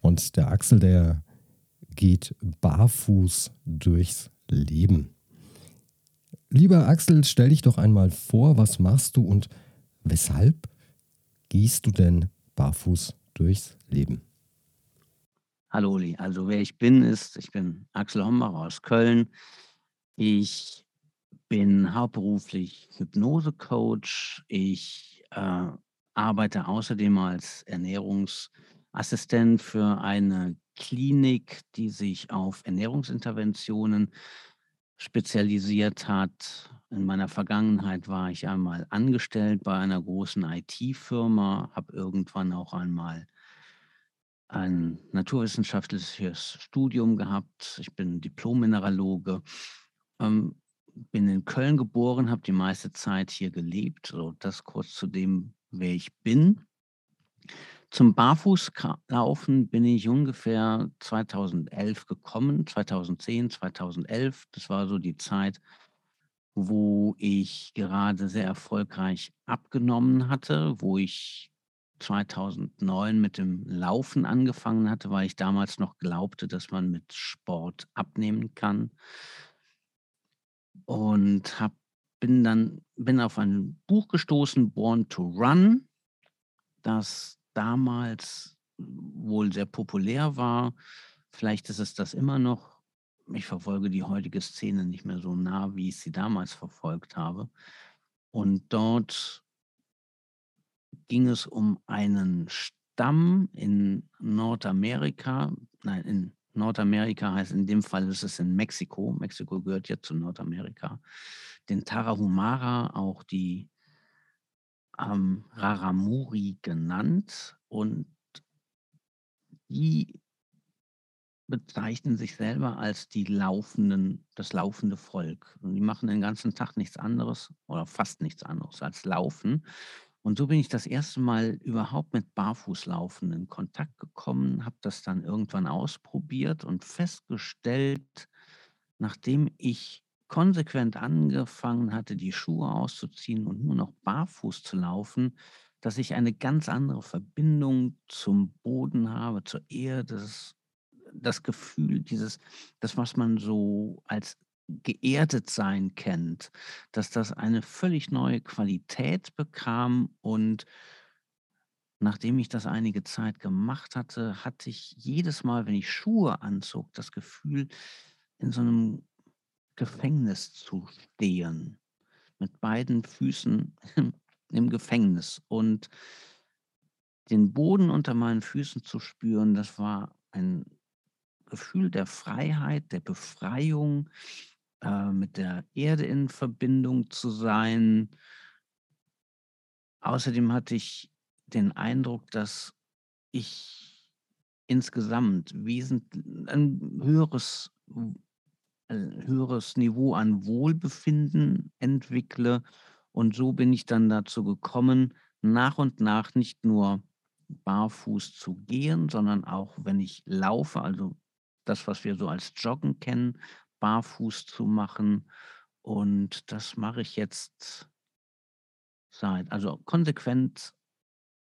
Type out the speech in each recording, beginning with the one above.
Und der Axel, der geht barfuß durchs Leben. Lieber Axel, stell dich doch einmal vor, was machst du und weshalb gehst du denn barfuß durchs Leben? Hallo Uli, also wer ich bin, ist, ich bin Axel Hombach aus Köln. Ich bin hauptberuflich Hypnosecoach. Ich äh, arbeite außerdem als Ernährungs- Assistent für eine Klinik, die sich auf Ernährungsinterventionen spezialisiert hat. In meiner Vergangenheit war ich einmal angestellt bei einer großen IT-Firma, habe irgendwann auch einmal ein naturwissenschaftliches Studium gehabt. Ich bin Diplom-Mineraloge, ähm, bin in Köln geboren, habe die meiste Zeit hier gelebt. So, das kurz zu dem, wer ich bin. Zum Barfußlaufen bin ich ungefähr 2011 gekommen, 2010, 2011. Das war so die Zeit, wo ich gerade sehr erfolgreich abgenommen hatte, wo ich 2009 mit dem Laufen angefangen hatte, weil ich damals noch glaubte, dass man mit Sport abnehmen kann. Und hab, bin dann bin auf ein Buch gestoßen, Born to Run, das damals wohl sehr populär war. Vielleicht ist es das immer noch. Ich verfolge die heutige Szene nicht mehr so nah, wie ich sie damals verfolgt habe. Und dort ging es um einen Stamm in Nordamerika. Nein, in Nordamerika heißt in dem Fall ist es in Mexiko. Mexiko gehört ja zu Nordamerika. Den Tarahumara, auch die ähm, Raramuri genannt und die bezeichnen sich selber als die laufenden, das laufende Volk. Und die machen den ganzen Tag nichts anderes oder fast nichts anderes als laufen. Und so bin ich das erste Mal überhaupt mit Barfußlaufen in Kontakt gekommen, habe das dann irgendwann ausprobiert und festgestellt, nachdem ich konsequent angefangen hatte, die Schuhe auszuziehen und nur noch barfuß zu laufen, dass ich eine ganz andere Verbindung zum Boden habe, zur Erde, das, das Gefühl, dieses, das, was man so als geerdet sein kennt, dass das eine völlig neue Qualität bekam. Und nachdem ich das einige Zeit gemacht hatte, hatte ich jedes Mal, wenn ich Schuhe anzog, das Gefühl, in so einem Gefängnis zu stehen, mit beiden Füßen im Gefängnis und den Boden unter meinen Füßen zu spüren, das war ein Gefühl der Freiheit, der Befreiung, äh, mit der Erde in Verbindung zu sein. Außerdem hatte ich den Eindruck, dass ich insgesamt wesentlich ein höheres ein höheres Niveau an Wohlbefinden entwickle. Und so bin ich dann dazu gekommen, nach und nach nicht nur barfuß zu gehen, sondern auch, wenn ich laufe, also das, was wir so als Joggen kennen, barfuß zu machen. Und das mache ich jetzt seit, also konsequent.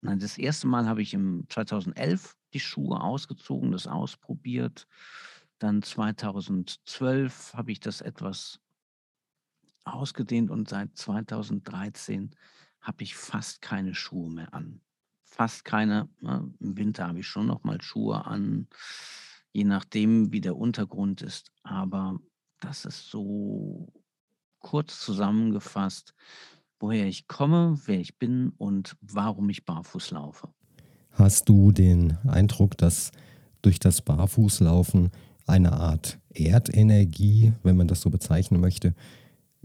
Nein, das erste Mal habe ich im 2011 die Schuhe ausgezogen, das ausprobiert. Dann 2012 habe ich das etwas ausgedehnt und seit 2013 habe ich fast keine Schuhe mehr an. Fast keine. Ne? Im Winter habe ich schon noch mal Schuhe an, je nachdem, wie der Untergrund ist. Aber das ist so kurz zusammengefasst, woher ich komme, wer ich bin und warum ich barfuß laufe. Hast du den Eindruck, dass durch das Barfußlaufen eine Art Erdenergie, wenn man das so bezeichnen möchte,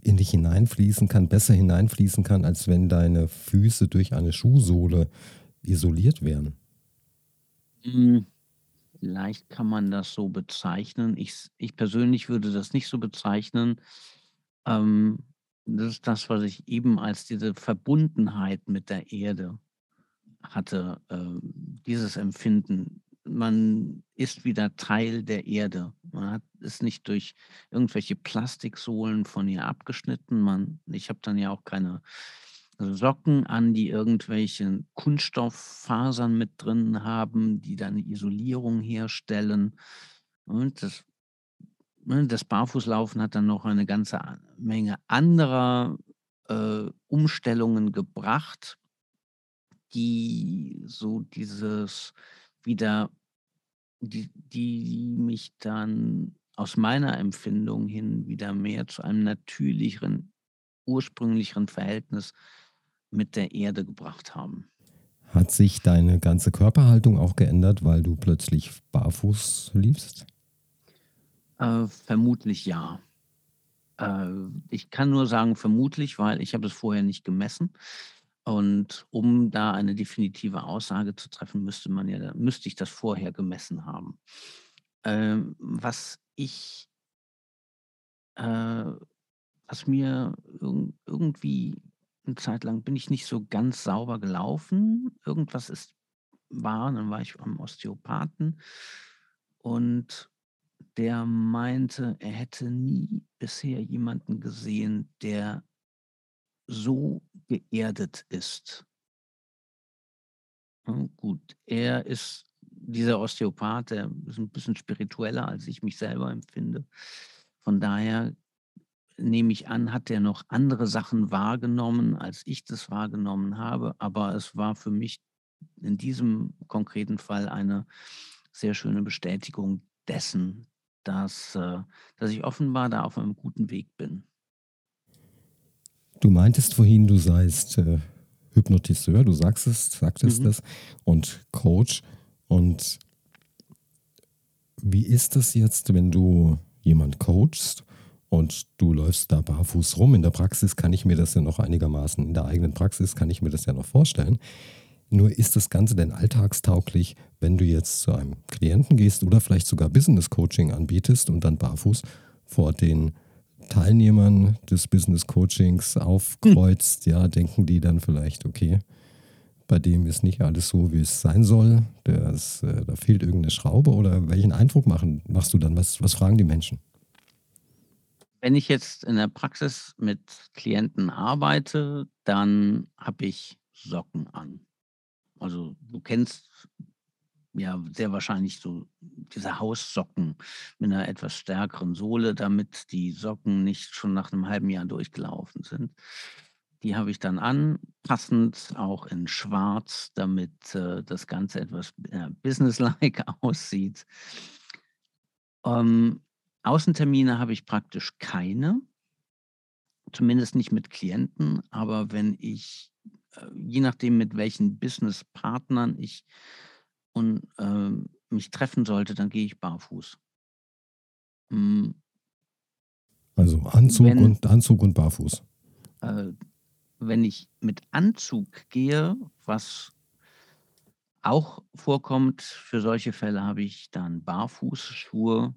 in dich hineinfließen kann, besser hineinfließen kann, als wenn deine Füße durch eine Schuhsohle isoliert wären? Hm, Vielleicht kann man das so bezeichnen. Ich, ich persönlich würde das nicht so bezeichnen. Ähm, das ist das, was ich eben als diese Verbundenheit mit der Erde hatte, äh, dieses Empfinden. Man ist wieder Teil der Erde. Man hat, ist nicht durch irgendwelche Plastiksohlen von ihr abgeschnitten. Man, ich habe dann ja auch keine Socken an, die irgendwelche Kunststofffasern mit drin haben, die dann Isolierung herstellen. Und das, ne, das Barfußlaufen hat dann noch eine ganze Menge anderer äh, Umstellungen gebracht, die so dieses wieder, die, die mich dann aus meiner Empfindung hin wieder mehr zu einem natürlicheren, ursprünglicheren Verhältnis mit der Erde gebracht haben. Hat sich deine ganze Körperhaltung auch geändert, weil du plötzlich barfuß liefst? Äh, vermutlich ja. Äh, ich kann nur sagen vermutlich, weil ich habe es vorher nicht gemessen. Und um da eine definitive Aussage zu treffen, müsste man ja, müsste ich das vorher gemessen haben. Ähm, was ich, äh, was mir irg irgendwie eine Zeit lang bin ich nicht so ganz sauber gelaufen. Irgendwas ist war, dann war ich am Osteopathen und der meinte, er hätte nie bisher jemanden gesehen, der so geerdet ist. Gut, er ist dieser Osteopath, der ist ein bisschen spiritueller, als ich mich selber empfinde. Von daher nehme ich an, hat er noch andere Sachen wahrgenommen, als ich das wahrgenommen habe. Aber es war für mich in diesem konkreten Fall eine sehr schöne Bestätigung dessen, dass, äh, dass ich offenbar da auf einem guten Weg bin. Du meintest vorhin, du seist äh, Hypnotiseur, du sagst es, sagtest mhm. das, und Coach. Und wie ist das jetzt, wenn du jemand coachst und du läufst da barfuß rum? In der Praxis kann ich mir das ja noch einigermaßen, in der eigenen Praxis kann ich mir das ja noch vorstellen. Nur ist das Ganze denn alltagstauglich, wenn du jetzt zu einem Klienten gehst oder vielleicht sogar Business Coaching anbietest und dann barfuß vor den Teilnehmern des Business Coachings aufkreuzt, hm. ja, denken die dann vielleicht, okay, bei dem ist nicht alles so, wie es sein soll. Das, äh, da fehlt irgendeine Schraube oder welchen Eindruck machen, machst du dann? Was, was fragen die Menschen? Wenn ich jetzt in der Praxis mit Klienten arbeite, dann habe ich Socken an. Also du kennst ja sehr wahrscheinlich so diese Haussocken mit einer etwas stärkeren Sohle, damit die Socken nicht schon nach einem halben Jahr durchgelaufen sind. Die habe ich dann an, passend auch in Schwarz, damit äh, das Ganze etwas äh, businesslike aussieht. Ähm, Außentermine habe ich praktisch keine, zumindest nicht mit Klienten, aber wenn ich, äh, je nachdem mit welchen Businesspartnern ich und äh, mich treffen sollte, dann gehe ich barfuß. Hm. Also Anzug, wenn, und, Anzug und barfuß. Äh, wenn ich mit Anzug gehe, was auch vorkommt, für solche Fälle habe ich dann Barfußschuhe.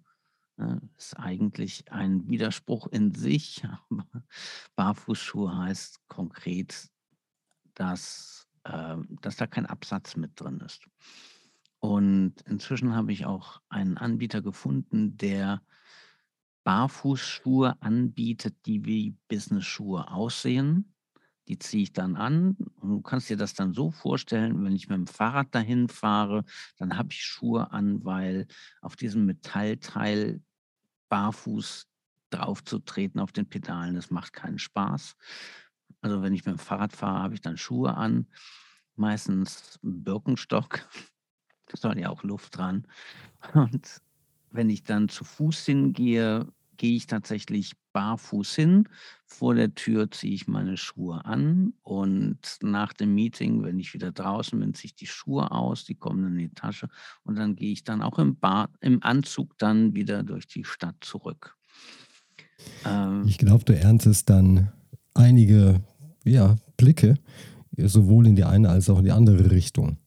Das äh, ist eigentlich ein Widerspruch in sich. Barfußschuhe heißt konkret, dass, äh, dass da kein Absatz mit drin ist. Und inzwischen habe ich auch einen Anbieter gefunden, der Barfußschuhe anbietet, die wie Business-Schuhe aussehen. Die ziehe ich dann an und du kannst dir das dann so vorstellen, wenn ich mit dem Fahrrad dahin fahre, dann habe ich Schuhe an, weil auf diesem Metallteil barfuß draufzutreten auf den Pedalen, das macht keinen Spaß. Also wenn ich mit dem Fahrrad fahre, habe ich dann Schuhe an, meistens Birkenstock, soll ja auch Luft dran. Und wenn ich dann zu Fuß hingehe, gehe ich tatsächlich barfuß hin. Vor der Tür ziehe ich meine Schuhe an und nach dem Meeting, wenn ich wieder draußen bin, ziehe ich die Schuhe aus, die kommen in die Tasche und dann gehe ich dann auch im, Bar, im Anzug dann wieder durch die Stadt zurück. Ähm, ich glaube, du erntest dann einige ja, Blicke, sowohl in die eine als auch in die andere Richtung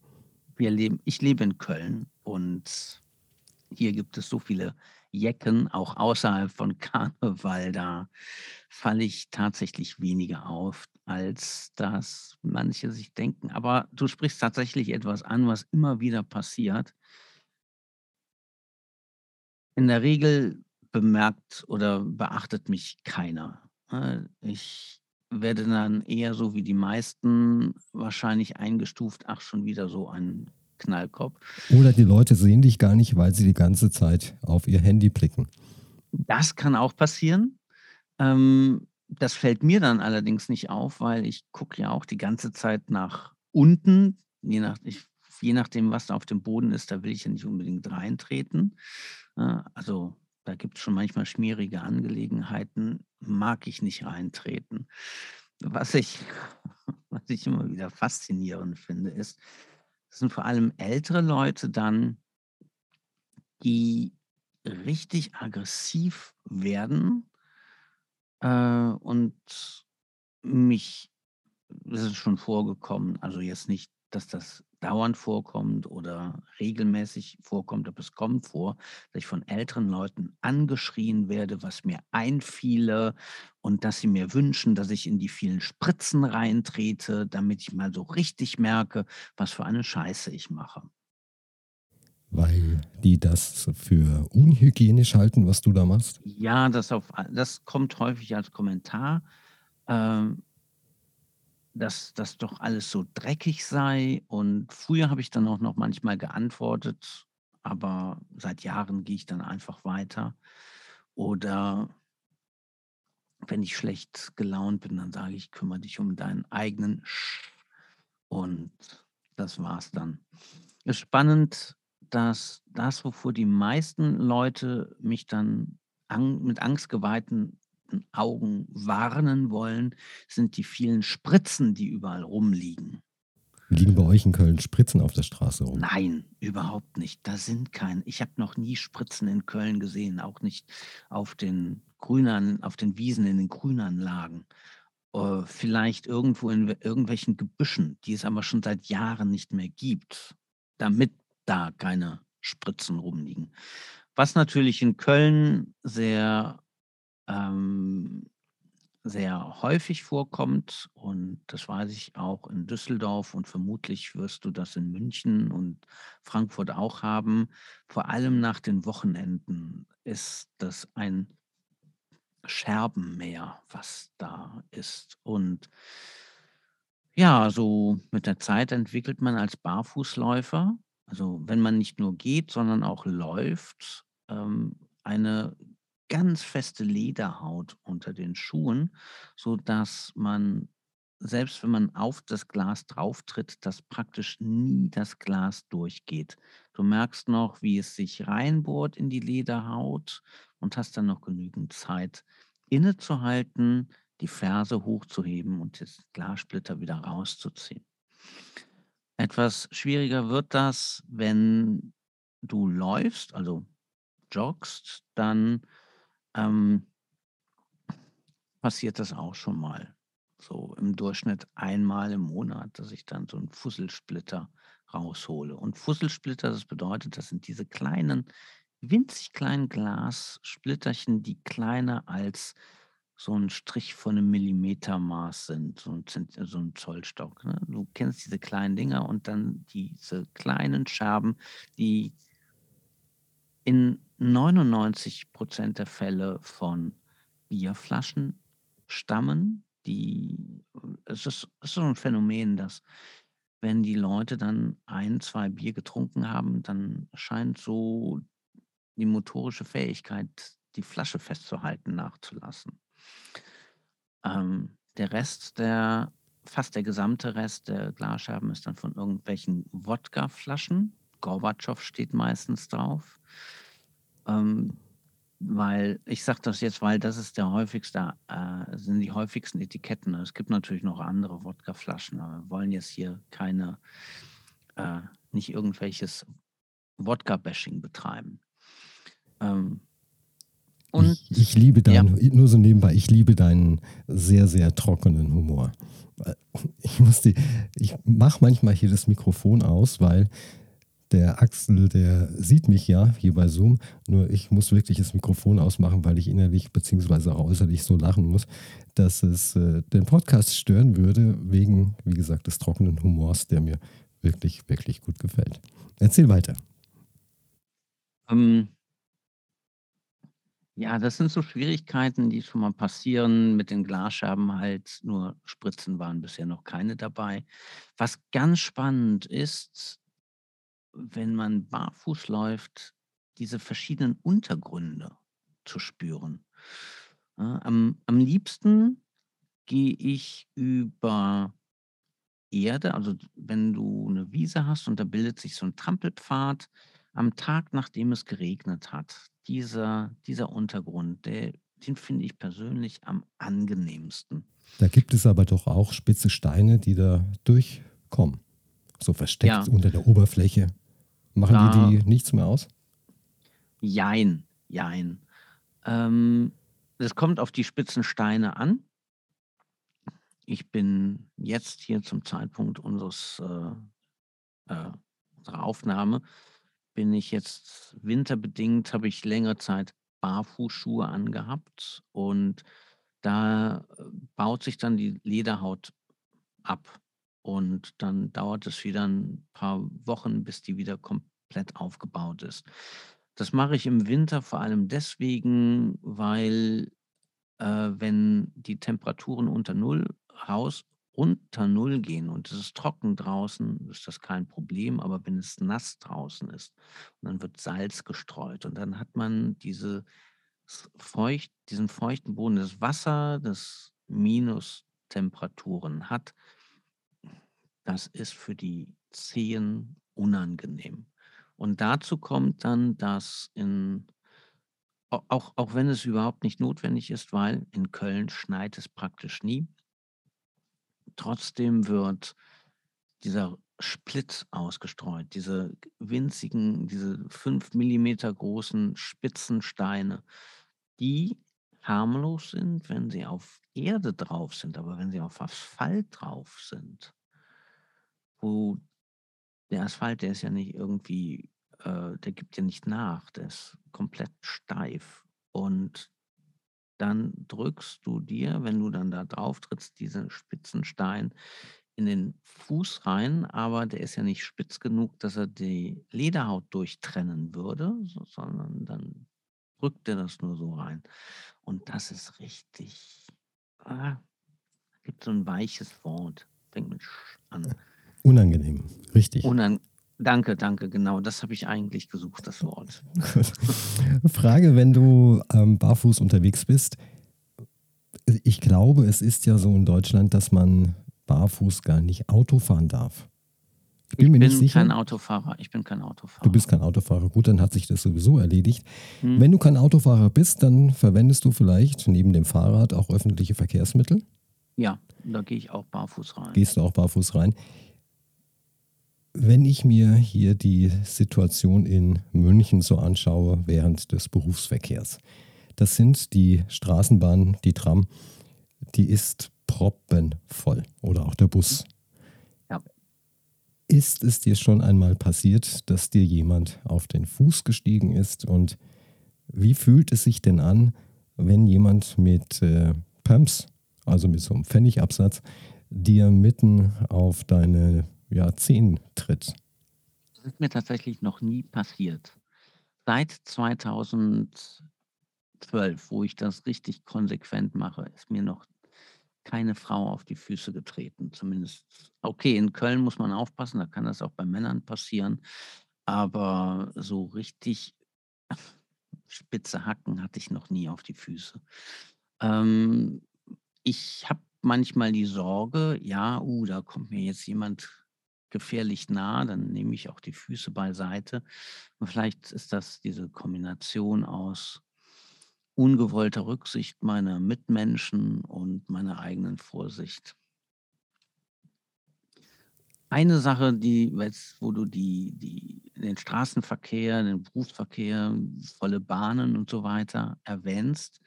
wir leben, ich lebe in Köln und hier gibt es so viele Jecken, auch außerhalb von Karneval, da falle ich tatsächlich weniger auf, als dass manche sich denken. Aber du sprichst tatsächlich etwas an, was immer wieder passiert. In der Regel bemerkt oder beachtet mich keiner. Äh, ich werde dann eher so wie die meisten wahrscheinlich eingestuft, ach, schon wieder so ein Knallkopf. Oder die Leute sehen dich gar nicht, weil sie die ganze Zeit auf ihr Handy blicken. Das kann auch passieren. Ähm, das fällt mir dann allerdings nicht auf, weil ich gucke ja auch die ganze Zeit nach unten, je, nach, ich, je nachdem, was da auf dem Boden ist, da will ich ja nicht unbedingt reintreten. Also da gibt es schon manchmal schmierige Angelegenheiten, mag ich nicht reintreten. Was ich, was ich immer wieder faszinierend finde, ist, das sind vor allem ältere Leute dann, die richtig aggressiv werden äh, und mich, das ist schon vorgekommen, also jetzt nicht, dass das dauernd vorkommt oder regelmäßig vorkommt, aber es kommt vor, dass ich von älteren Leuten angeschrien werde, was mir einfiele und dass sie mir wünschen, dass ich in die vielen Spritzen reintrete, damit ich mal so richtig merke, was für eine Scheiße ich mache. Weil die das für unhygienisch halten, was du da machst? Ja, das, auf, das kommt häufig als Kommentar. Ähm, dass das doch alles so dreckig sei. Und früher habe ich dann auch noch manchmal geantwortet, aber seit Jahren gehe ich dann einfach weiter. Oder wenn ich schlecht gelaunt bin, dann sage ich, kümmere dich um deinen eigenen Sch. Und das war's dann. Es ist spannend, dass das, wovor die meisten Leute mich dann an, mit angstgeweihten Augen warnen wollen, sind die vielen Spritzen, die überall rumliegen. Liegen bei euch in Köln Spritzen auf der Straße rum? Nein, überhaupt nicht. Da sind keine. Ich habe noch nie Spritzen in Köln gesehen, auch nicht auf den Grünern, auf den Wiesen in den Grünanlagen. Äh, vielleicht irgendwo in irgendwelchen Gebüschen, die es aber schon seit Jahren nicht mehr gibt, damit da keine Spritzen rumliegen. Was natürlich in Köln sehr ähm, sehr häufig vorkommt und das weiß ich auch in Düsseldorf und vermutlich wirst du das in München und Frankfurt auch haben. Vor allem nach den Wochenenden ist das ein Scherbenmeer, was da ist. Und ja, so mit der Zeit entwickelt man als Barfußläufer, also wenn man nicht nur geht, sondern auch läuft, ähm, eine ganz feste Lederhaut unter den Schuhen, sodass man, selbst wenn man auf das Glas drauftritt, dass praktisch nie das Glas durchgeht. Du merkst noch, wie es sich reinbohrt in die Lederhaut und hast dann noch genügend Zeit, innezuhalten, die Ferse hochzuheben und das Glassplitter wieder rauszuziehen. Etwas schwieriger wird das, wenn du läufst, also joggst, dann ähm, passiert das auch schon mal. So im Durchschnitt einmal im Monat, dass ich dann so einen Fusselsplitter raushole. Und Fusselsplitter, das bedeutet, das sind diese kleinen, winzig kleinen Glassplitterchen, die kleiner als so ein Strich von einem Millimetermaß sind, so ein, so ein Zollstock. Ne? Du kennst diese kleinen Dinger und dann diese kleinen Scherben, die in 99 Prozent der Fälle von Bierflaschen stammen. Die, es, ist, es ist so ein Phänomen, dass wenn die Leute dann ein, zwei Bier getrunken haben, dann scheint so die motorische Fähigkeit, die Flasche festzuhalten, nachzulassen. Ähm, der Rest der, fast der gesamte Rest der Glasscherben ist dann von irgendwelchen Wodkaflaschen. Gorbatschow steht meistens drauf. Ähm, weil ich sage das jetzt, weil das ist der häufigste, äh, sind die häufigsten Etiketten. Es gibt natürlich noch andere Wodkaflaschen, aber wir wollen jetzt hier keine, äh, nicht irgendwelches Wodka-Bashing betreiben. Ähm, und ich, ich liebe deinen, ja. nur so nebenbei, ich liebe deinen sehr, sehr trockenen Humor. Ich muss die, ich mache manchmal hier das Mikrofon aus, weil Der Axel, der sieht mich ja hier bei Zoom, nur ich muss wirklich das Mikrofon ausmachen, weil ich innerlich beziehungsweise auch äußerlich so lachen muss, dass es äh, den Podcast stören würde, wegen, wie gesagt, des trockenen Humors, der mir wirklich, wirklich gut gefällt. Erzähl weiter. Ähm, ja, das sind so Schwierigkeiten, die schon mal passieren mit den Glasscherben halt, nur Spritzen waren bisher noch keine dabei. Was ganz spannend ist, wenn man barfuß läuft, diese verschiedenen Untergründe zu spüren. Ja, am, am liebsten gehe ich über Erde, also wenn du eine Wiese hast und da bildet sich so ein Trampelpfad am Tag, nachdem es geregnet hat. Dieser, dieser Untergrund, der, den finde ich persönlich am angenehmsten. Da gibt es aber doch auch spitze Steine, die da durchkommen. So versteckt ja. unter der Oberfläche. Machen da, die, die nichts mehr aus? Jein, jein. Ähm, es kommt auf die spitzen Steine an. Ich bin jetzt hier zum Zeitpunkt unseres, äh, äh, unserer Aufnahme, bin ich jetzt winterbedingt, habe ich längere Zeit Barfußschuhe angehabt und da äh, baut sich dann die Lederhaut ab. Und dann dauert es wieder ein paar Wochen, bis die wieder komplett aufgebaut ist. Das mache ich im Winter vor allem deswegen, weil äh, wenn die Temperaturen unter Null raus unter Null gehen und es ist trocken draußen, ist das kein Problem. Aber wenn es nass draußen ist dann wird Salz gestreut und dann hat man diese feucht, diesen feuchten Boden, das Wasser, das Minustemperaturen hat, das ist für die Zehen unangenehm. Und dazu kommt dann, dass in, auch, auch wenn es überhaupt nicht notwendig ist, weil in Köln schneit es praktisch nie, trotzdem wird dieser Splitt ausgestreut, diese winzigen, diese fünf Millimeter großen Spitzensteine, die harmlos sind, wenn sie auf Erde drauf sind, aber wenn sie auf Asphalt drauf sind, wo der Asphalt, der ist ja nicht irgendwie, äh, der gibt ja nicht nach, der ist komplett steif. Und dann drückst du dir, wenn du dann da drauf trittst, diesen spitzen Stein in den Fuß rein, aber der ist ja nicht spitz genug, dass er die Lederhaut durchtrennen würde, sondern dann drückt er das nur so rein. Und das ist richtig, ah, gibt so ein weiches Wort, fängt mit Sch an. Unangenehm, richtig. Unan danke, danke, genau. Das habe ich eigentlich gesucht, das Wort. Frage, wenn du ähm, barfuß unterwegs bist. Ich glaube, es ist ja so in Deutschland, dass man barfuß gar nicht Auto fahren darf. Ich bin, ich bin nicht kein Autofahrer. Ich bin kein Autofahrer. Du bist kein Autofahrer. Gut, dann hat sich das sowieso erledigt. Hm. Wenn du kein Autofahrer bist, dann verwendest du vielleicht neben dem Fahrrad auch öffentliche Verkehrsmittel? Ja, da gehe ich auch barfuß rein. Gehst du auch barfuß rein? Wenn ich mir hier die Situation in München so anschaue während des Berufsverkehrs, das sind die Straßenbahn, die Tram, die ist proppenvoll oder auch der Bus. Ja. Ist es dir schon einmal passiert, dass dir jemand auf den Fuß gestiegen ist und wie fühlt es sich denn an, wenn jemand mit äh, Pumps, also mit so einem Pfennigabsatz, dir mitten auf deine ja, Zehen tritt. Das ist mir tatsächlich noch nie passiert. Seit 2012, wo ich das richtig konsequent mache, ist mir noch keine Frau auf die Füße getreten. Zumindest, okay, in Köln muss man aufpassen, da kann das auch bei Männern passieren. Aber so richtig spitze Hacken hatte ich noch nie auf die Füße. Ähm, ich habe manchmal die Sorge, ja, uh, da kommt mir jetzt jemand gefährlich nah, dann nehme ich auch die Füße beiseite. Und vielleicht ist das diese Kombination aus ungewollter Rücksicht meiner Mitmenschen und meiner eigenen Vorsicht. Eine Sache, die, wo du die, die, den Straßenverkehr, den Berufsverkehr, volle Bahnen und so weiter erwähnst,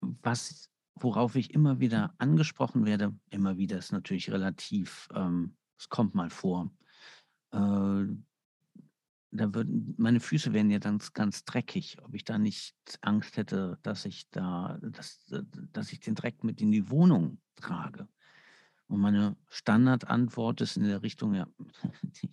was worauf ich immer wieder angesprochen werde, immer wieder ist natürlich relativ, ähm, es kommt mal vor. äh, da würden meine Füße wären ja dann ganz dreckig, ob ich da nicht Angst hätte, dass ich da dass dass ich den Dreck mit in die Wohnung trage. Und meine Standardantwort ist in der Richtung, ja, die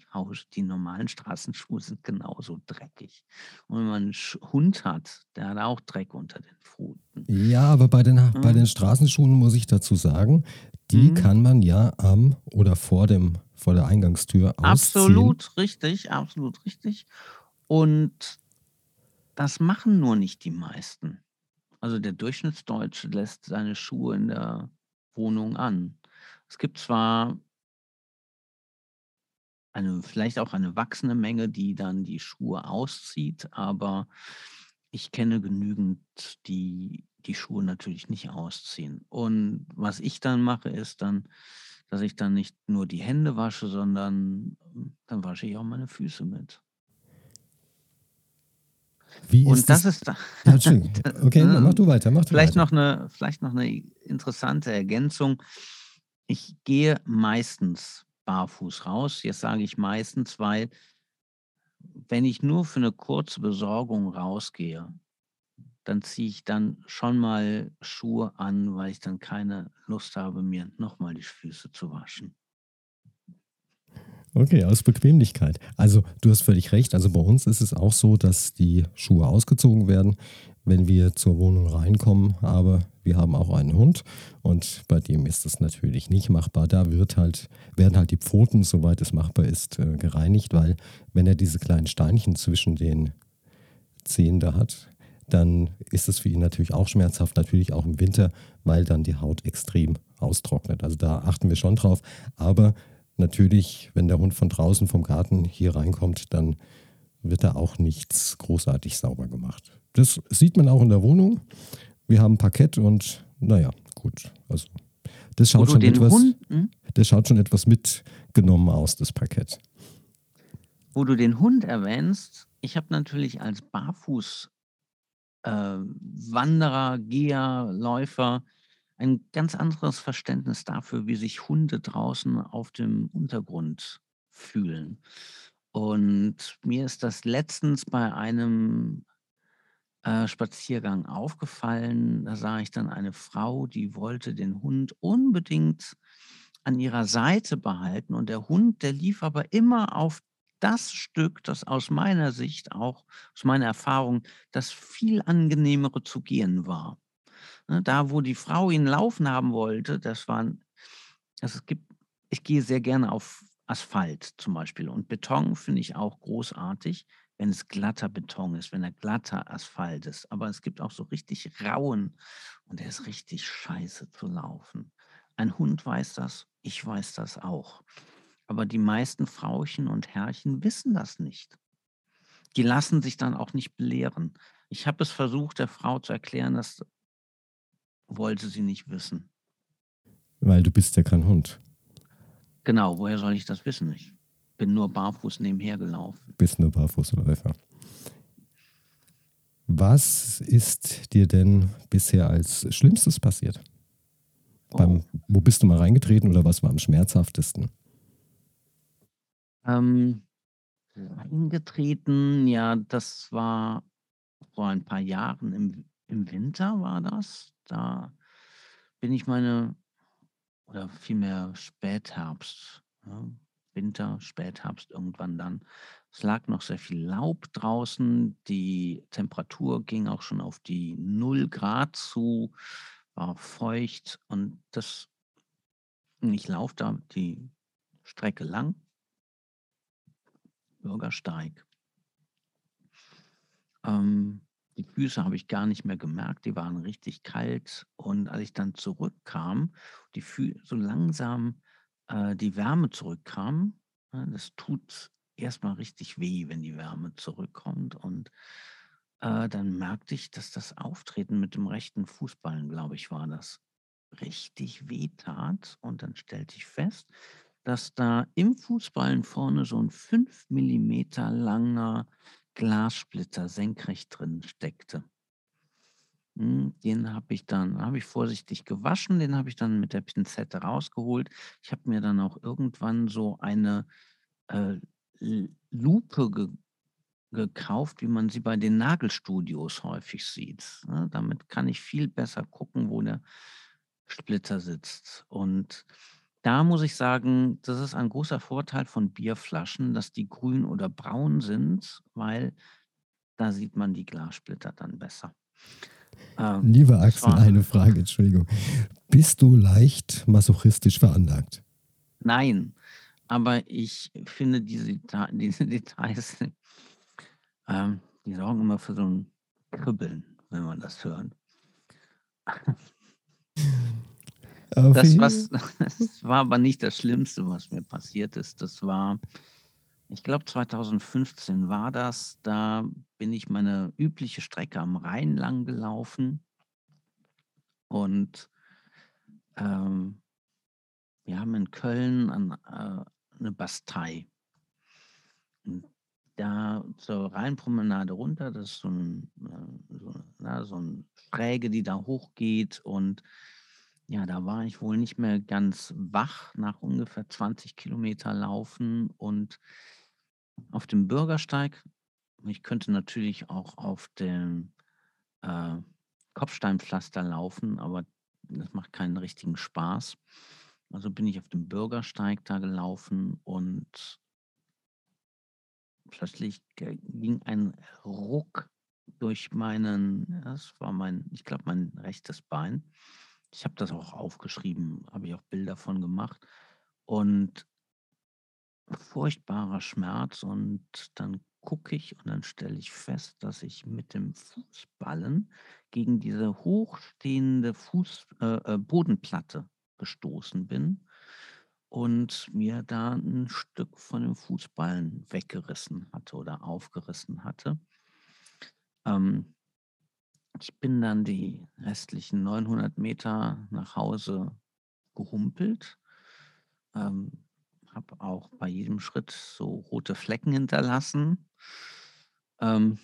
die normalen Straßenschuhe sind genauso dreckig. Und wenn man 'n Sch Hund hat, der hat auch Dreck unter den Pfoten. Ja, aber bei den bei Mhm. den Straßenschuhen muss ich dazu sagen, die Mhm. kann man ja am oder vor dem vor der Eingangstür ausziehen. Absolut richtig, absolut richtig. Und das machen nur nicht die meisten. Also, der Durchschnittsdeutsche lässt seine Schuhe in der Wohnung an. Es gibt zwar eine vielleicht auch eine wachsende Menge, die dann die Schuhe auszieht, aber ich kenne genügend, die die Schuhe natürlich nicht ausziehen. Und was ich dann mache, ist dann, dass ich dann nicht nur die Hände wasche, sondern, hm, dann wasche ich auch meine Füße mit. Wie ist Und das es ist da ja, Okay, mach ne? du weiter, mach du Vielleicht weiter. noch 'ne vielleicht noch 'ne interessante Ergänzung. Ich gehe meistens barfuß raus. Jetzt sage ich meistens, weil wenn ich nur für 'ne kurze Besorgung rausgehe, dann ziehe ich dann schon mal Schuhe an, weil ich dann keine Lust habe, mir noch mal die Füße zu waschen. Okay, aus Bequemlichkeit. Also, du hast völlig recht. Also, bei uns ist es auch so, dass die Schuhe ausgezogen werden, wenn wir zur Wohnung reinkommen. Aber wir haben auch einen Hund und bei dem ist das natürlich nicht machbar. Da wird halt werden halt die Pfoten, soweit es machbar ist, äh, gereinigt, weil wenn er diese kleinen Steinchen zwischen den Zehen da hat, dann ist es für ihn natürlich auch schmerzhaft, natürlich auch im Winter, weil dann die Haut extrem austrocknet. Also, da achten wir schon drauf. Aber natürlich, wenn der Hund von draußen vom Garten hier reinkommt, dann wird da auch nichts großartig sauber gemacht. Das sieht man auch in der Wohnung. Wir haben Parkett und na ja, gut. Also, das schaut schon etwas Hund hm? das schaut schon etwas mitgenommen aus, das Parkett. Wo du den Hund erwähnst, ich habe natürlich als Barfuß äh, Wanderer, Geher, Läufer ein ganz anderes Verständnis dafür, wie sich Hunde draußen auf dem Untergrund fühlen. Und mir ist das letztens bei einem äh, Spaziergang aufgefallen. Da sah ich dann eine Frau, die wollte den Hund unbedingt an ihrer Seite behalten und der Hund, der lief aber immer auf das Stück, das aus meiner Sicht auch aus meiner Erfahrung das viel angenehmere zu gehen war. Ne, da, wo die Frau ihn laufen haben wollte, das waren also, es gibt ich gehe sehr gerne auf Asphalt zum Beispiel und Beton finde ich auch großartig, wenn es glatter Beton ist, wenn er glatter Asphalt ist. Aber es gibt auch so richtig rauen und der ist richtig scheiße zu laufen. Ein Hund weiß das, ich weiß das auch. Aber die meisten Frauchen und Herrchen wissen das nicht. Die lassen sich dann auch nicht belehren. Ich habe es versucht, der Frau zu erklären, das wollte sie nicht wissen. Weil du bist ja kein Hund. Genau, woher soll ich das wissen? Ich bin nur barfuß nebenher gelaufen. Du bist nur Barfußläufer. Was ist dir denn bisher als Schlimmstes passiert? Beim, Oh. wo bist du mal reingetreten oder was war am schmerzhaftesten? Ähm, reingetreten, ja, das war vor ein paar Jahren im im Winter war das. Da bin ich meine oder vielmehr Spätherbst, ne? Winter, Spätherbst irgendwann dann. Es lag noch sehr viel Laub draußen. Die Temperatur ging auch schon auf die 0 Grad zu, war feucht und das ich laufe da die Strecke lang. Bürgersteig. Ähm, die Füße habe ich gar nicht mehr gemerkt, die waren richtig kalt. Und als ich dann zurückkam, die Fü so langsam, äh, die Wärme zurückkam, ne, das tut erst mal richtig weh, wenn die Wärme zurückkommt. Und, äh, dann merkte ich, dass das Auftreten mit dem rechten Fußballen, glaube ich, war das, richtig wehtat. Und dann stellte ich fest, dass da im Fußballen vorne so 'n 5 Millimeter langer Glassplitter senkrecht drin steckte. Den habe ich dann habe ich vorsichtig gewaschen, den habe ich dann mit der Pinzette rausgeholt. Ich habe mir dann auch irgendwann so eine, äh, Lupe ge gekauft, wie man sie bei den Nagelstudios häufig sieht, ne? Damit kann ich viel besser gucken, wo der Splitter sitzt. Und da muss ich sagen, das ist ein großer Vorteil von Bierflaschen, dass die grün oder braun sind, weil da sieht man die Glassplitter dann besser. Ähm, Lieber Axel, eine Frage, Entschuldigung. Bist du leicht masochistisch veranlagt? Nein, aber ich finde diese, diese Details, ähm, die sorgen immer für so ein Kribbeln, wenn man das hört. Das, was, das war aber nicht das Schlimmste, was mir passiert ist. Das war, ich glaube 2015 war das. Da bin ich meine übliche Strecke am Rhein lang gelaufen und ähm, wir haben in Köln an, äh, eine Bastei. Und da zur Rheinpromenade runter, das ist so ein, äh, so, na, so ein Schräge, die da hochgeht. Und ja, da war ich wohl nicht mehr ganz wach nach ungefähr 20 Kilometer Laufen und auf dem Bürgersteig. Ich könnte natürlich auch auf dem äh, Kopfsteinpflaster laufen, aber das macht keinen richtigen Spaß. Also bin ich auf dem Bürgersteig da gelaufen und plötzlich ging ein Ruck durch meinen, das war mein, ich glaube, mein rechtes Bein. Ich habe das auch aufgeschrieben, habe ich auch Bilder von gemacht. Und furchtbarer Schmerz und dann gucke ich und dann stelle ich fest, dass ich mit dem Fußballen gegen diese hochstehende Fuß, äh, äh Bodenplatte gestoßen bin und mir da ein Stück von dem Fußballen weggerissen hatte oder aufgerissen hatte. Ähm, ich bin dann die restlichen 900 Meter nach Hause gehumpelt, ähm, habe auch bei jedem Schritt so rote Flecken hinterlassen. Ähm,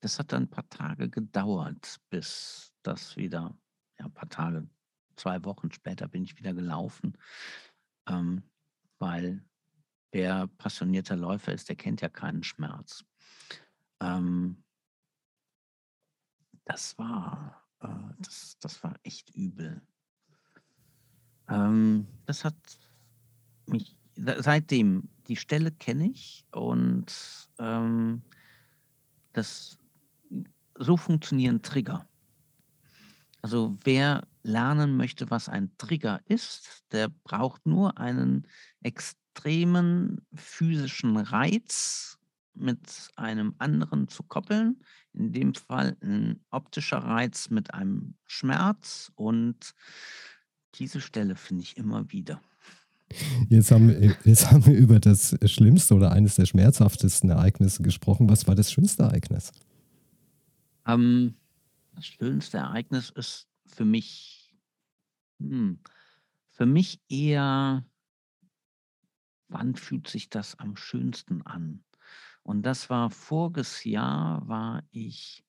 das hat dann ein paar Tage gedauert, bis das wieder, ja, ein paar Tage, zwei Wochen später bin ich wieder gelaufen, ähm, weil wer passionierter Läufer ist, der kennt ja keinen Schmerz. Ähm, das war, äh, das, das war echt übel. Ähm, das hat mich seitdem, die Stelle kenne ich und ähm, das so funktionieren Trigger. Also wer lernen möchte, was ein Trigger ist, der braucht nur einen extremen physischen Reiz mit einem anderen zu koppeln. In dem Fall ein optischer Reiz mit einem Schmerz und diese Stelle finde ich immer wieder. Jetzt haben, jetzt haben wir über das schlimmste oder eines der schmerzhaftesten Ereignisse gesprochen. Was war das schönste Ereignis? Ähm, das schönste Ereignis ist für mich, hm, für mich eher, wann fühlt sich das am schönsten an? Und das war voriges Jahr, war ich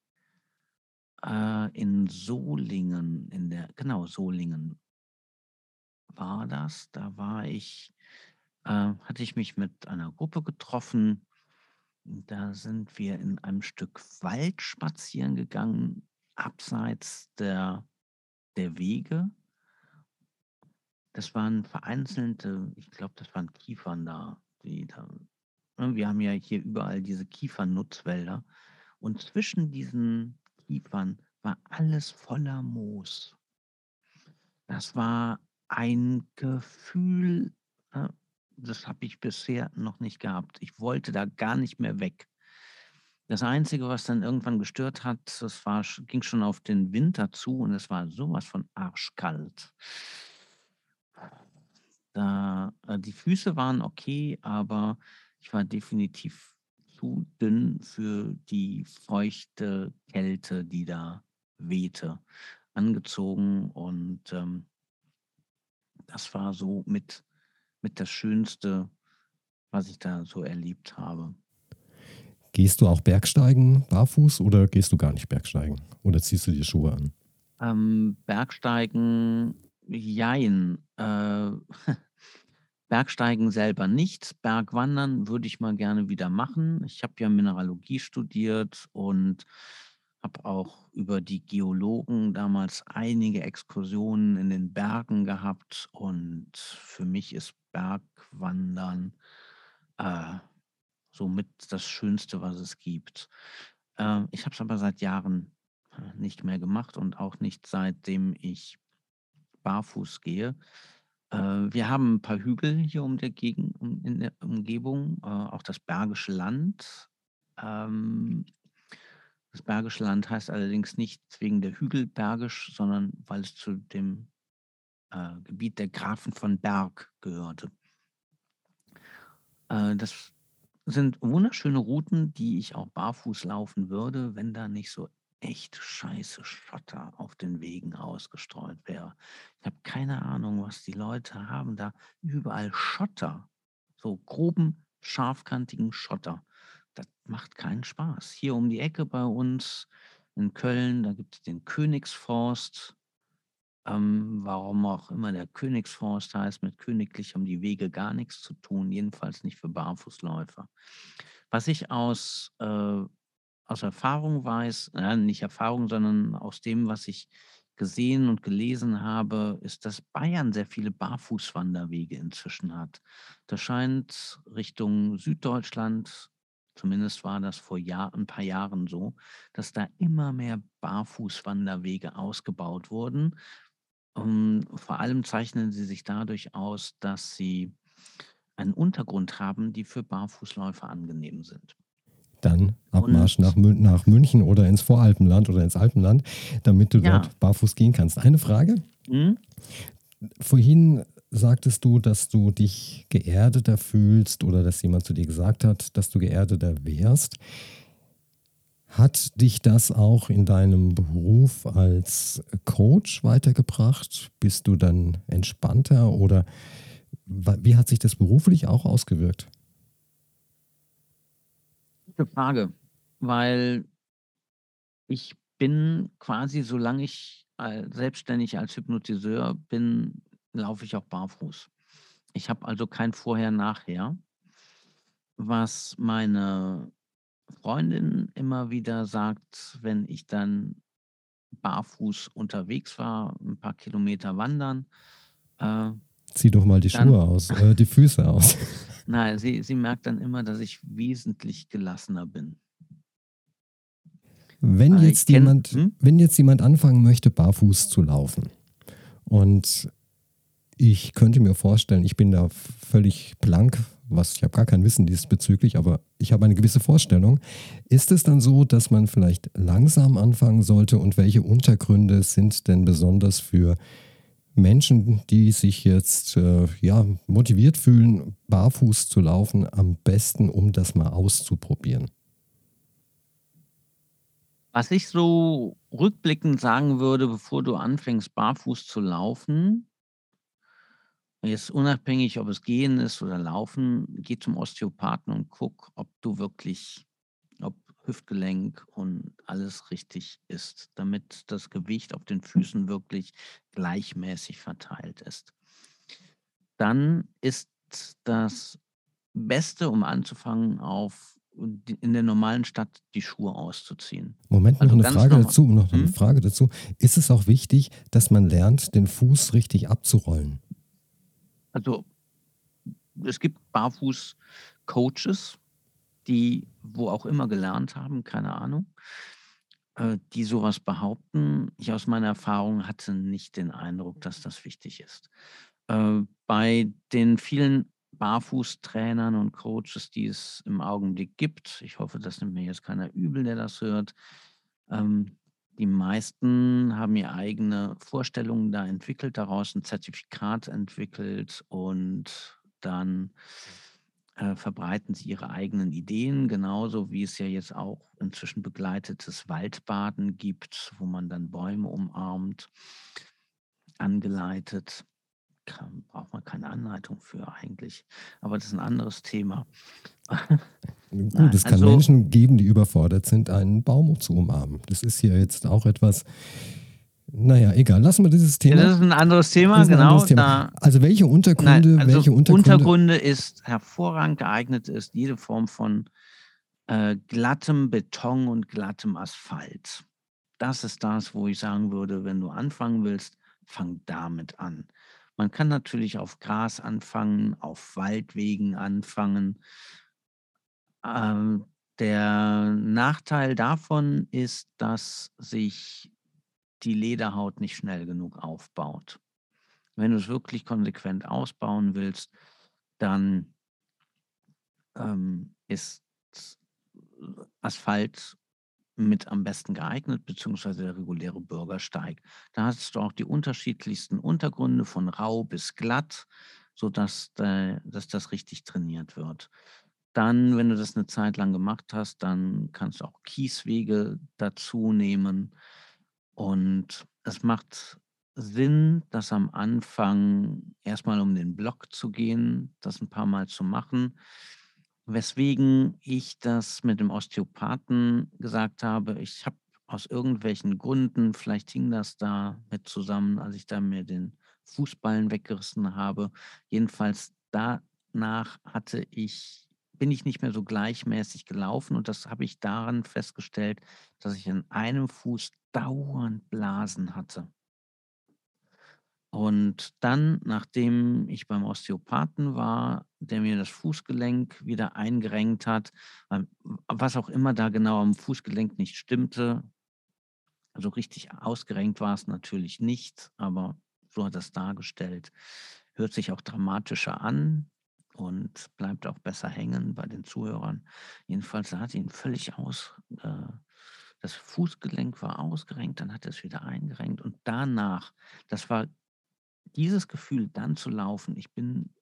äh, in Solingen, in der, genau, Solingen war das. Da war ich, äh, hatte ich mich mit einer Gruppe getroffen. Da sind wir in einem Stück Wald spazieren gegangen, abseits der, der Wege. Das waren vereinzelte, ich glaube, das waren Kiefern da, die da. Ne, wir haben ja hier überall diese Kiefernutzwälder. Und zwischen diesen Kiefern war alles voller Moos. Das war ein Gefühl, äh, das habe ich bisher noch nicht gehabt. Ich wollte da gar nicht mehr weg. Das Einzige, was dann irgendwann gestört hat, das war, ging schon auf den Winter zu und es war sowas von arschkalt. Da, äh, die Füße waren okay, aber ich war definitiv zu dünn für die feuchte Kälte, die da wehte, angezogen und ähm, das war so mit, mit das Schönste, was ich da so erlebt habe. Gehst du auch Bergsteigen barfuß oder gehst du gar nicht Bergsteigen? Oder ziehst du dir Schuhe an? Ähm, Bergsteigen, jein. Äh, Bergsteigen selber nicht. Bergwandern würde ich mal gerne wieder machen. Ich habe ja Mineralogie studiert und habe auch über die Geologen damals einige Exkursionen in den Bergen gehabt. Und für mich ist Bergwandern äh, somit das Schönste, was es gibt. Äh, ich habe es aber seit Jahren äh, nicht mehr gemacht und auch nicht seitdem ich barfuß gehe. Äh, wir haben ein paar Hügel hier um der Gegend, um, in der Umgebung, äh, auch das Bergische Land. Ähm, das Bergische Land heißt allerdings nicht wegen der Hügel bergisch, sondern weil es zu dem äh, Gebiet der Grafen von Berg gehörte. Äh, das sind wunderschöne Routen, die ich auch barfuß laufen würde, wenn da nicht so echt scheiße Schotter auf den Wegen ausgestreut wäre. Ich habe keine Ahnung, was die Leute haben da. Überall Schotter. So groben, scharfkantigen Schotter. Das macht keinen Spaß. Hier um die Ecke bei uns in Köln, da gibt es den Königsforst. Ähm, warum auch immer der Königsforst heißt, mit königlich haben die Wege gar nichts zu tun, jedenfalls nicht für Barfußläufer. Was ich aus äh, aus Erfahrung weiß, ja, nicht Erfahrung, sondern aus dem, was ich gesehen und gelesen habe, ist, dass Bayern sehr viele Barfußwanderwege inzwischen hat. Das scheint Richtung Süddeutschland, zumindest war das vor Jahr, ein paar Jahren so, dass da immer mehr Barfußwanderwege ausgebaut wurden. Und vor allem zeichnen sie sich dadurch aus, dass sie einen Untergrund haben, die für Barfußläufer angenehm sind. Dann Abmarsch nach, nach, München oder ins Voralpenland oder ins Alpenland, damit du ja. dort barfuß gehen kannst. Eine Frage. Mhm. Vorhin sagtest du, dass du dich geerdeter fühlst oder dass jemand zu dir gesagt hat, dass du geerdeter wärst. Hat dich das auch in deinem Beruf als Coach weitergebracht? Bist du dann entspannter oder wie hat sich das beruflich auch ausgewirkt? gute Frage, weil ich bin quasi, solange ich selbstständig als Hypnotiseur bin, laufe ich auch barfuß. Ich habe also kein Vorher-Nachher. Was meine Freundin immer wieder sagt, wenn ich dann barfuß unterwegs war, ein paar Kilometer wandern. Äh, Zieh doch mal die dann, Schuhe aus, äh, die Füße aus. Nein, sie, sie merkt dann immer, dass ich wesentlich gelassener bin. Wenn jetzt, kenn, jemand, hm? wenn jetzt jemand anfangen möchte, barfuß zu laufen und ich könnte mir vorstellen, ich bin da völlig blank, was ich habe gar kein Wissen diesbezüglich, aber ich habe eine gewisse Vorstellung. Ist es dann so, dass man vielleicht langsam anfangen sollte und welche Untergründe sind denn besonders für Menschen, die sich jetzt äh, ja, motiviert fühlen, barfuß zu laufen, am besten, um das mal auszuprobieren? Was ich so rückblickend sagen würde, bevor du anfängst, barfuß zu laufen, jetzt unabhängig, ob es gehen ist oder laufen, geh zum Osteopathen und guck, ob du wirklich Hüftgelenk und alles richtig ist, damit das Gewicht auf den Füßen wirklich gleichmäßig verteilt ist. Dann ist das Beste, um anzufangen, auf in der normalen Stadt die Schuhe auszuziehen. Moment, noch also eine Frage normal. dazu, noch eine hm? Frage dazu. Ist es auch wichtig, dass man lernt, den Fuß richtig abzurollen? Also es gibt Barfuß-Coaches, die wo auch immer gelernt haben, keine Ahnung, äh, die sowas behaupten. Ich aus meiner Erfahrung hatte nicht den Eindruck, dass das wichtig ist. Äh, bei den vielen Barfußtrainern und Coaches, die es im Augenblick gibt, ich hoffe, das nimmt mir jetzt keiner übel, der das hört, ähm, die meisten haben ihre eigene Vorstellungen da entwickelt, daraus ein Zertifikat entwickelt und dann äh, verbreiten sie ihre eigenen Ideen, genauso wie es ja jetzt auch inzwischen begleitetes Waldbaden gibt, wo man dann Bäume umarmt, angeleitet. Kann, braucht man keine Anleitung für eigentlich, aber das ist ein anderes Thema. Gut, es kann also, Menschen geben, die überfordert sind, einen Baum zu umarmen. Das ist ja jetzt auch etwas, naja, egal, lassen wir dieses Thema. Das ist ein anderes Thema, ein genau. Anderes Thema. also welche Untergründe, Nein, also welche Untergründe? Untergründe ist hervorragend geeignet ist jede Form von äh, glattem Beton und glattem Asphalt. Das ist das, wo ich sagen würde, wenn du anfangen willst, fang damit an. Man kann natürlich auf Gras anfangen, auf Waldwegen anfangen. Ähm, der Nachteil davon ist, dass sich die Lederhaut nicht schnell genug aufbaut. Wenn du es wirklich konsequent ausbauen willst, dann ähm, ist Asphalt mit am besten geeignet, beziehungsweise der reguläre Bürgersteig. Da hast du auch die unterschiedlichsten Untergründe von rau bis glatt, sodass äh, dass das richtig trainiert wird. Dann, wenn du das eine Zeit lang gemacht hast, dann kannst du auch Kieswege dazu nehmen. Und es macht Sinn, das am Anfang erstmal um den Block zu gehen, das ein paar Mal zu machen. Weswegen ich das mit dem Osteopathen gesagt habe, ich habe aus irgendwelchen Gründen, vielleicht hing das da mit zusammen, als ich da mir den Fußballen weggerissen habe. Jedenfalls danach hatte ich bin ich nicht mehr so gleichmäßig gelaufen und das habe ich daran festgestellt, dass ich an einem Fuß dauernd Blasen hatte. Und dann, nachdem ich beim Osteopathen war, der mir das Fußgelenk wieder eingerenkt hat, ähm, was auch immer da genau am Fußgelenk nicht stimmte, also richtig ausgerenkt war es natürlich nicht, aber so hat es dargestellt, hört sich auch dramatischer an und bleibt auch besser hängen bei den Zuhörern. Jedenfalls hat ihn völlig aus, äh, das Fußgelenk war ausgerenkt, dann hat er es wieder eingerenkt und danach, das war dieses Gefühl, dann zu laufen, ich bin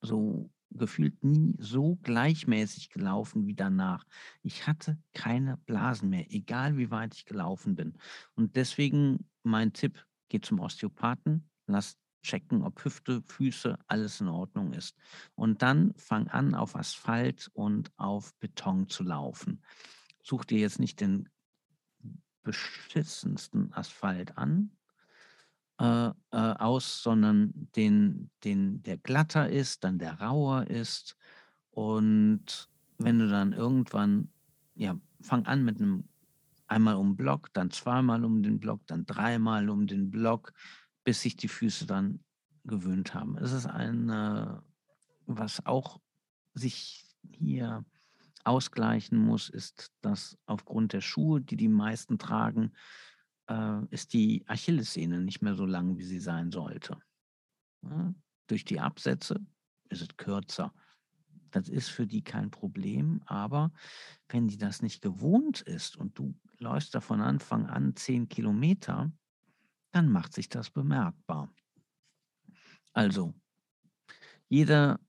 so gefühlt nie so gleichmäßig gelaufen wie danach. Ich hatte keine Blasen mehr, egal wie weit ich gelaufen bin. Und deswegen mein Tipp, geh zum Osteopathen, lass checken, ob Hüfte, Füße, alles in Ordnung ist. Und dann fang an, auf Asphalt und auf Beton zu laufen. Such dir jetzt nicht den beschissensten Asphalt an, äh, äh, aus, sondern den, den, der glatter ist, dann der rauer ist. Und wenn du dann irgendwann, ja, fang an mit einem einmal um den Block, dann zweimal um den Block, dann dreimal um den Block, bis sich die Füße dann gewöhnt haben. Es ist ein, äh, was auch sich hier ausgleichen muss, ist, dass aufgrund der Schuhe, die die meisten tragen, äh, ist die Achillessehne nicht mehr so lang, wie sie sein sollte. Durch die Absätze ist es kürzer. Das ist für die kein Problem, aber wenn die das nicht gewohnt ist und du läufst da von Anfang an zehn Kilometer, dann macht sich das bemerkbar. Also, jeder,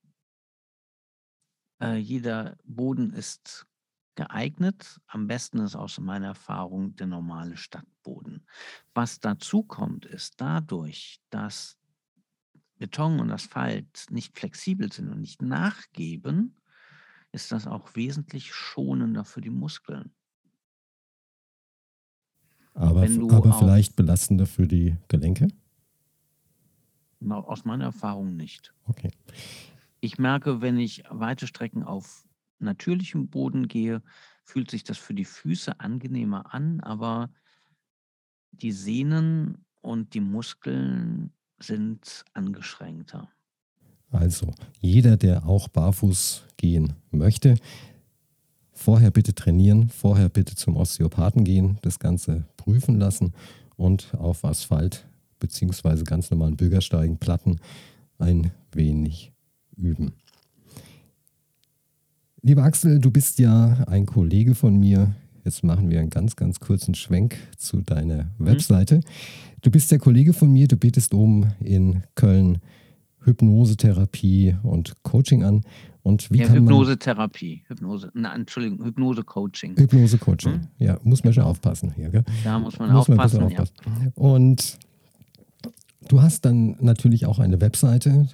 äh, jeder Boden ist geeignet. Am besten ist aus meiner Erfahrung der normale Stadtboden. Was dazu kommt, ist dadurch, dass Beton und Asphalt nicht flexibel sind und nicht nachgeben, ist das auch wesentlich schonender für die Muskeln. Aber, aber vielleicht belastender für die Gelenke? Aus meiner Erfahrung nicht. Okay. Ich merke, wenn ich weite Strecken auf natürlichem Boden gehe, fühlt sich das für die Füße angenehmer an, aber die Sehnen und die Muskeln sind angeschränkter. Also, jeder, der auch barfuß gehen möchte, Vorher bitte trainieren, vorher bitte zum Osteopathen gehen, das Ganze prüfen lassen und auf Asphalt bzw. ganz normalen Bürgersteigen, Platten ein wenig üben. Lieber Axel, du bist ja ein Kollege von mir. Jetzt machen wir einen ganz, ganz kurzen Schwenk zu deiner mhm. Webseite. Du bist der Kollege von mir, du bietest oben in Köln Hypnosetherapie und Coaching an. Und wie ja, kann Hypnosetherapie, Hypnose, na, Entschuldigung, Hypnose-Coaching. Hypnose-Coaching, hm? ja, muss man schon aufpassen hier. Gell? Da muss man muss aufpassen. Man aufpassen. Ja. Und du hast dann natürlich auch eine Webseite.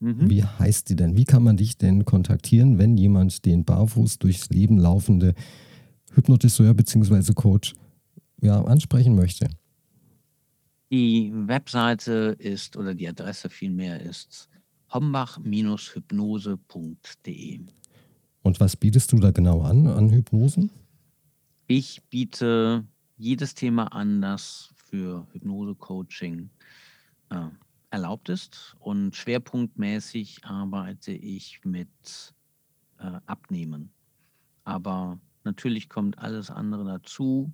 Mhm. Wie heißt die denn? Wie kann man dich denn kontaktieren, wenn jemand den barfuß durchs Leben laufende Hypnotiseur bzw. Coach ja, ansprechen möchte? Die Webseite ist oder die Adresse vielmehr ist hombach-hypnose.de. Und was bietest du da genau an, an Hypnosen? Ich biete jedes Thema an, das für Hypnose-Coaching äh, erlaubt ist. Und schwerpunktmäßig arbeite ich mit äh, Abnehmen. Aber natürlich kommt alles andere dazu.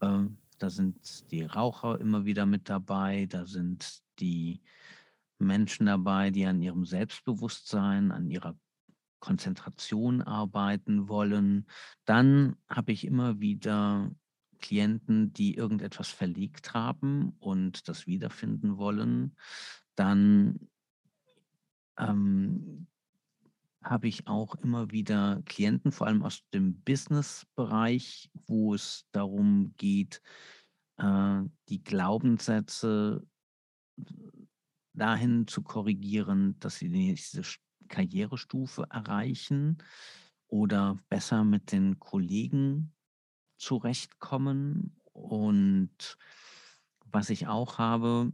Äh, da sind die Raucher immer wieder mit dabei, da sind die Menschen dabei, die an ihrem Selbstbewusstsein, an ihrer Konzentration arbeiten wollen. Dann habe ich immer wieder Klienten, die irgendetwas verlegt haben und das wiederfinden wollen. Dann ähm, habe ich auch immer wieder Klienten, vor allem aus dem Business-Bereich, wo es darum geht, äh, die Glaubenssätze dahin zu korrigieren, dass sie die nächste Karrierestufe erreichen oder besser mit den Kollegen zurechtkommen. Und was ich auch habe,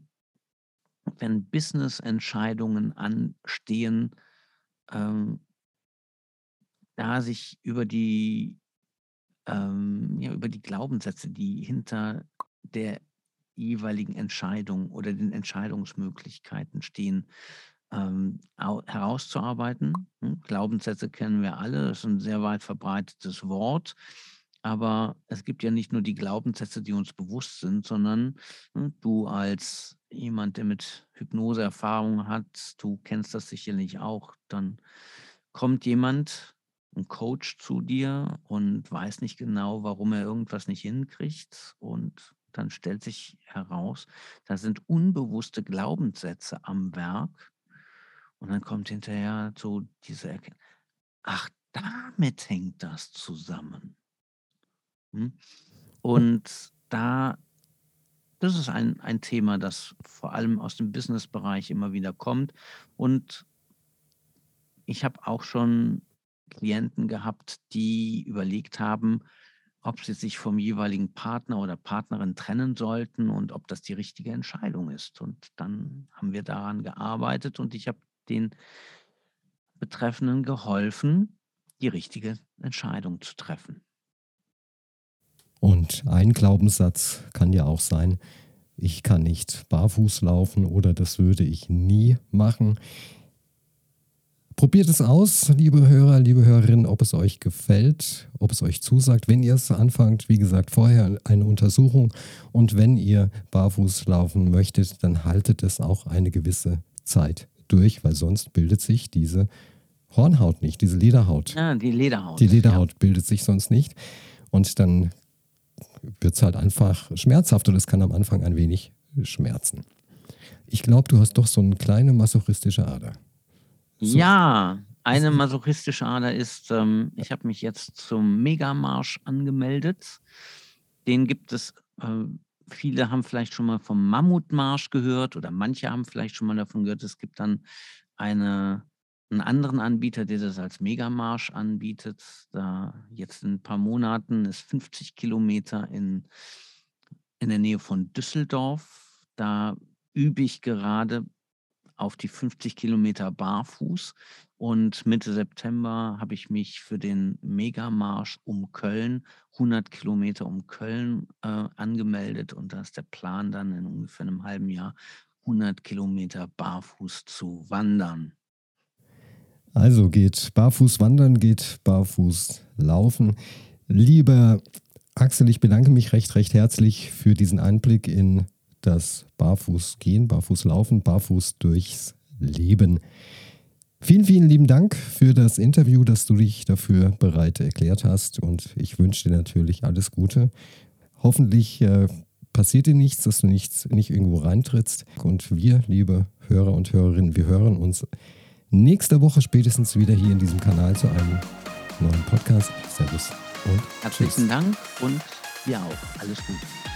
wenn Business-Entscheidungen anstehen, ähm, da sich über die, ähm, ja, über die Glaubenssätze, die hinter der jeweiligen Entscheidung oder den Entscheidungsmöglichkeiten stehen, ähm, herauszuarbeiten. Hm, Glaubenssätze kennen wir alle, das ist ein sehr weit verbreitetes Wort. Aber es gibt ja nicht nur die Glaubenssätze, die uns bewusst sind, sondern hm, du als jemand, der mit Hypnoseerfahrung hat, du kennst das sicherlich auch, dann kommt jemand, ein Coach zu dir und weiß nicht genau, warum er irgendwas nicht hinkriegt und dann stellt sich heraus, da sind unbewusste Glaubenssätze am Werk und dann kommt hinterher so diese Erkenntnis, ach, damit hängt das zusammen. Hm? Und da, das ist ein, ein Thema, das vor allem aus dem Business-Bereich immer wieder kommt. Und ich habe auch schon Klienten gehabt, die überlegt haben, ob sie sich vom jeweiligen Partner oder Partnerin trennen sollten und ob das die richtige Entscheidung ist. Und dann haben wir daran gearbeitet und ich habe den Betreffenden geholfen, die richtige Entscheidung zu treffen. Und ein Glaubenssatz kann ja auch sein, ich kann nicht barfuß laufen oder das würde ich nie machen. Probiert es aus, liebe Hörer, liebe Hörerinnen, ob es euch gefällt, ob es euch zusagt. Wenn ihr es anfangt, wie gesagt, vorher eine Untersuchung und wenn ihr barfuß laufen möchtet, dann haltet es auch eine gewisse Zeit durch, weil sonst bildet sich diese Hornhaut nicht, diese Lederhaut. Ja, die Lederhaut. Die Lederhaut ja. bildet sich sonst nicht und dann wird es halt einfach schmerzhaft und es kann am Anfang ein wenig schmerzen. Ich glaube, du hast doch so eine kleine masochistische Ader. So. Ja, eine masochistische Ader ist, ähm, ich habe mich jetzt zum Megamarsch angemeldet. Den gibt es, äh, viele haben vielleicht schon mal vom Mammutmarsch gehört oder manche haben vielleicht schon mal davon gehört. Es gibt dann eine, einen anderen Anbieter, der das als Megamarsch anbietet. Da jetzt in ein paar Monaten ist 50 Kilometer in, in der Nähe von Düsseldorf. Da übe ich gerade auf die 50 Kilometer barfuß. Und Mitte September habe ich mich für den Megamarsch um Köln, 100 Kilometer um Köln äh, angemeldet. Und da ist der Plan dann in ungefähr einem halben Jahr 100 Kilometer barfuß zu wandern. Also geht barfuß wandern, geht barfuß laufen. Lieber Axel, ich bedanke mich recht, recht herzlich für diesen Einblick in das Barfußgehen, Barfußlaufen, Barfuß durchs Leben. Vielen, vielen lieben Dank für das Interview, dass du dich dafür bereit erklärt hast und ich wünsche dir natürlich alles Gute. Hoffentlich äh, passiert dir nichts, dass du nichts, nicht irgendwo reintrittst. Und wir, liebe Hörer und Hörerinnen, wir hören uns nächste Woche spätestens wieder hier in diesem Kanal zu einem neuen Podcast. Servus und Herzlichen tschüss. Dank und dir auch. Alles Gute.